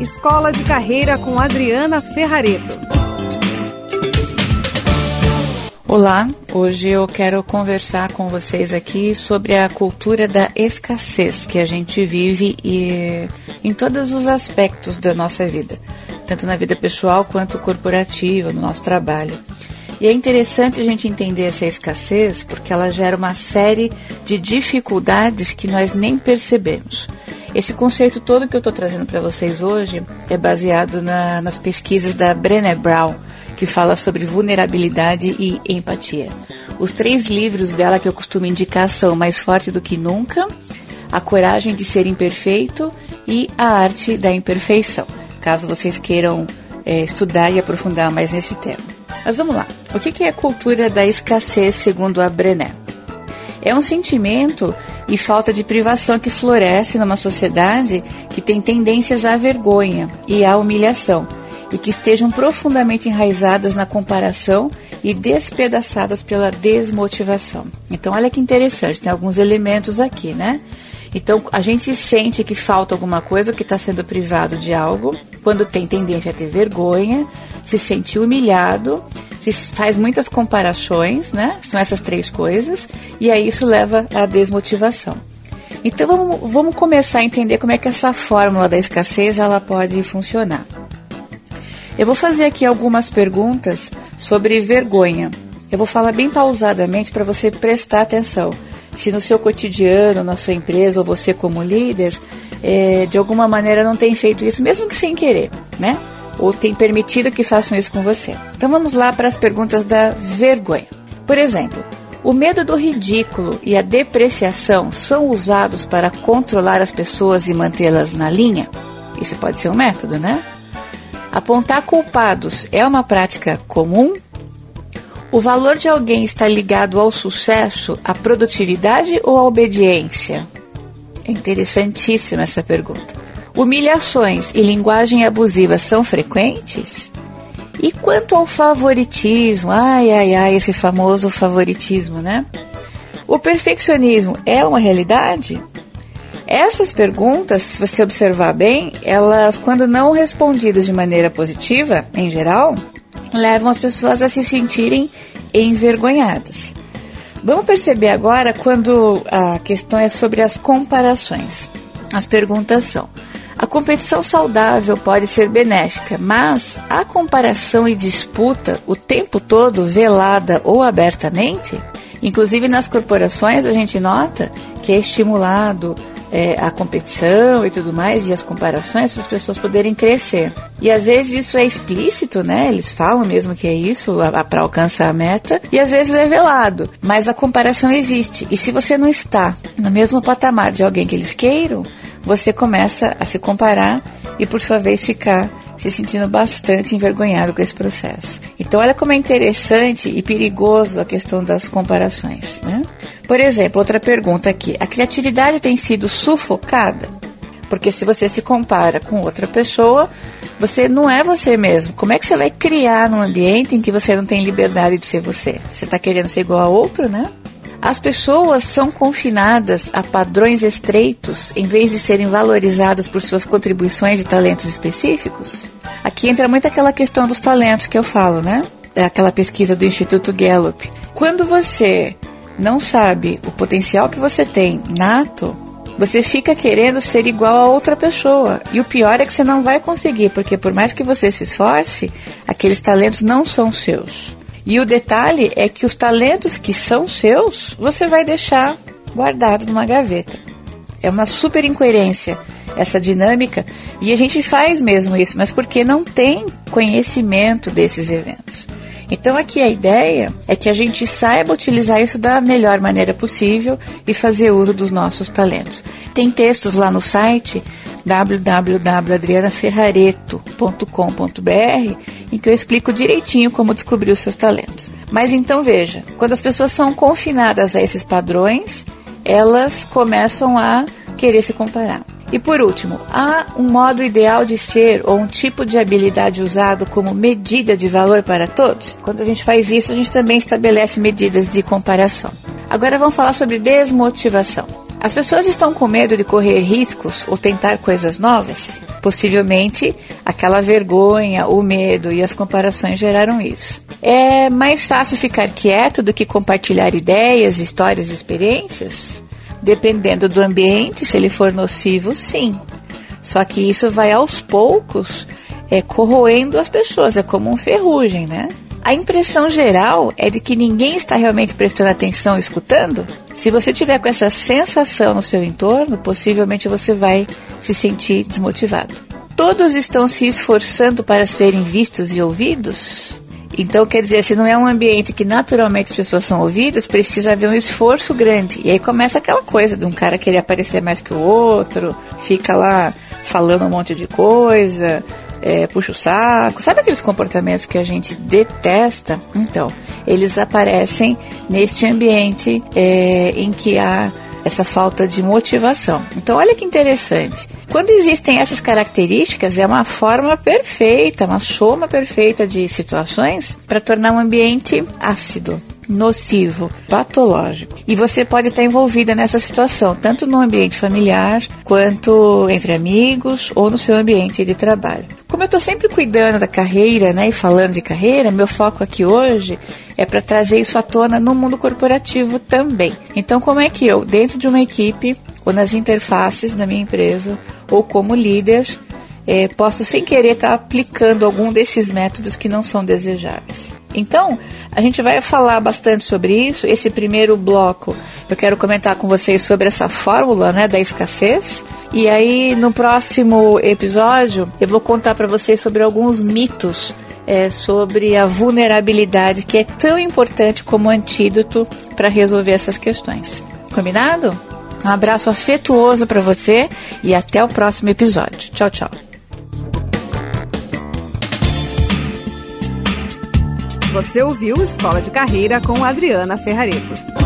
Escola de Carreira com Adriana Ferrareto. Olá, hoje eu quero conversar com vocês aqui sobre a cultura da escassez que a gente vive e em todos os aspectos da nossa vida, tanto na vida pessoal quanto corporativa, no nosso trabalho. E é interessante a gente entender essa escassez porque ela gera uma série de dificuldades que nós nem percebemos. Esse conceito todo que eu estou trazendo para vocês hoje é baseado na, nas pesquisas da Brené Brown, que fala sobre vulnerabilidade e empatia. Os três livros dela que eu costumo indicar são Mais Forte do que Nunca, A Coragem de Ser Imperfeito e A Arte da Imperfeição, caso vocês queiram é, estudar e aprofundar mais nesse tema. Mas vamos lá. O que é a cultura da escassez segundo a Brené? É um sentimento e falta de privação que floresce numa sociedade que tem tendências à vergonha e à humilhação e que estejam profundamente enraizadas na comparação e despedaçadas pela desmotivação. Então, olha que interessante, tem alguns elementos aqui, né? Então, a gente sente que falta alguma coisa, que está sendo privado de algo, quando tem tendência a ter vergonha, se sente humilhado, faz muitas comparações, né? São essas três coisas, e aí isso leva à desmotivação. Então vamos, vamos começar a entender como é que essa fórmula da escassez ela pode funcionar. Eu vou fazer aqui algumas perguntas sobre vergonha. Eu vou falar bem pausadamente para você prestar atenção. Se no seu cotidiano, na sua empresa ou você como líder, é, de alguma maneira não tem feito isso, mesmo que sem querer, né? Ou tem permitido que façam isso com você. Então vamos lá para as perguntas da vergonha. Por exemplo, o medo do ridículo e a depreciação são usados para controlar as pessoas e mantê-las na linha? Isso pode ser um método, né? Apontar culpados é uma prática comum? O valor de alguém está ligado ao sucesso, à produtividade ou à obediência? É interessantíssima essa pergunta. Humilhações e linguagem abusiva são frequentes? E quanto ao favoritismo, ai, ai, ai, esse famoso favoritismo, né? O perfeccionismo é uma realidade? Essas perguntas, se você observar bem, elas, quando não respondidas de maneira positiva, em geral, levam as pessoas a se sentirem envergonhadas. Vamos perceber agora quando a questão é sobre as comparações. As perguntas são: a competição saudável pode ser benéfica, mas a comparação e disputa o tempo todo, velada ou abertamente, inclusive nas corporações, a gente nota que é estimulado é, a competição e tudo mais, e as comparações para as pessoas poderem crescer. E às vezes isso é explícito, né? Eles falam mesmo que é isso para alcançar a meta, e às vezes é velado, mas a comparação existe. E se você não está no mesmo patamar de alguém que eles queiram, você começa a se comparar e por sua vez ficar se sentindo bastante envergonhado com esse processo. Então, olha como é interessante e perigoso a questão das comparações. Né? Por exemplo, outra pergunta aqui: a criatividade tem sido sufocada? Porque se você se compara com outra pessoa, você não é você mesmo. Como é que você vai criar num ambiente em que você não tem liberdade de ser você? Você está querendo ser igual a outro, né? As pessoas são confinadas a padrões estreitos em vez de serem valorizadas por suas contribuições e talentos específicos? Aqui entra muito aquela questão dos talentos que eu falo, né? É aquela pesquisa do Instituto Gallup. Quando você não sabe o potencial que você tem nato, você fica querendo ser igual a outra pessoa. E o pior é que você não vai conseguir, porque por mais que você se esforce, aqueles talentos não são seus. E o detalhe é que os talentos que são seus, você vai deixar guardado numa gaveta. É uma super incoerência essa dinâmica e a gente faz mesmo isso, mas porque não tem conhecimento desses eventos. Então aqui a ideia é que a gente saiba utilizar isso da melhor maneira possível e fazer uso dos nossos talentos. Tem textos lá no site www.adrianaferrareto.com.br em que eu explico direitinho como descobrir os seus talentos. Mas então veja, quando as pessoas são confinadas a esses padrões, elas começam a querer se comparar. E por último, há um modo ideal de ser ou um tipo de habilidade usado como medida de valor para todos? Quando a gente faz isso, a gente também estabelece medidas de comparação. Agora vamos falar sobre desmotivação. As pessoas estão com medo de correr riscos ou tentar coisas novas? Possivelmente aquela vergonha, o medo e as comparações geraram isso. É mais fácil ficar quieto do que compartilhar ideias, histórias e experiências? Dependendo do ambiente, se ele for nocivo, sim. Só que isso vai aos poucos é, corroendo as pessoas, é como um ferrugem, né? A impressão geral é de que ninguém está realmente prestando atenção escutando. Se você tiver com essa sensação no seu entorno, possivelmente você vai se sentir desmotivado. Todos estão se esforçando para serem vistos e ouvidos? Então, quer dizer, se não é um ambiente que naturalmente as pessoas são ouvidas, precisa haver um esforço grande. E aí começa aquela coisa de um cara querer aparecer mais que o outro, fica lá falando um monte de coisa, é, puxa o saco. Sabe aqueles comportamentos que a gente detesta? Então, eles aparecem neste ambiente é, em que há essa falta de motivação. Então, olha que interessante. Quando existem essas características, é uma forma perfeita, uma soma perfeita de situações para tornar um ambiente ácido nocivo, patológico. E você pode estar envolvida nessa situação, tanto no ambiente familiar, quanto entre amigos ou no seu ambiente de trabalho. Como eu estou sempre cuidando da carreira, né, e falando de carreira, meu foco aqui hoje é para trazer isso à tona no mundo corporativo também. Então, como é que eu, dentro de uma equipe, ou nas interfaces da minha empresa, ou como líder, é, posso sem querer estar tá aplicando algum desses métodos que não são desejáveis. Então, a gente vai falar bastante sobre isso. Esse primeiro bloco, eu quero comentar com vocês sobre essa fórmula né, da escassez. E aí, no próximo episódio, eu vou contar para vocês sobre alguns mitos é, sobre a vulnerabilidade, que é tão importante como antídoto para resolver essas questões. Combinado? Um abraço afetuoso para você e até o próximo episódio. Tchau, tchau. Você ouviu Escola de Carreira com Adriana Ferrareto.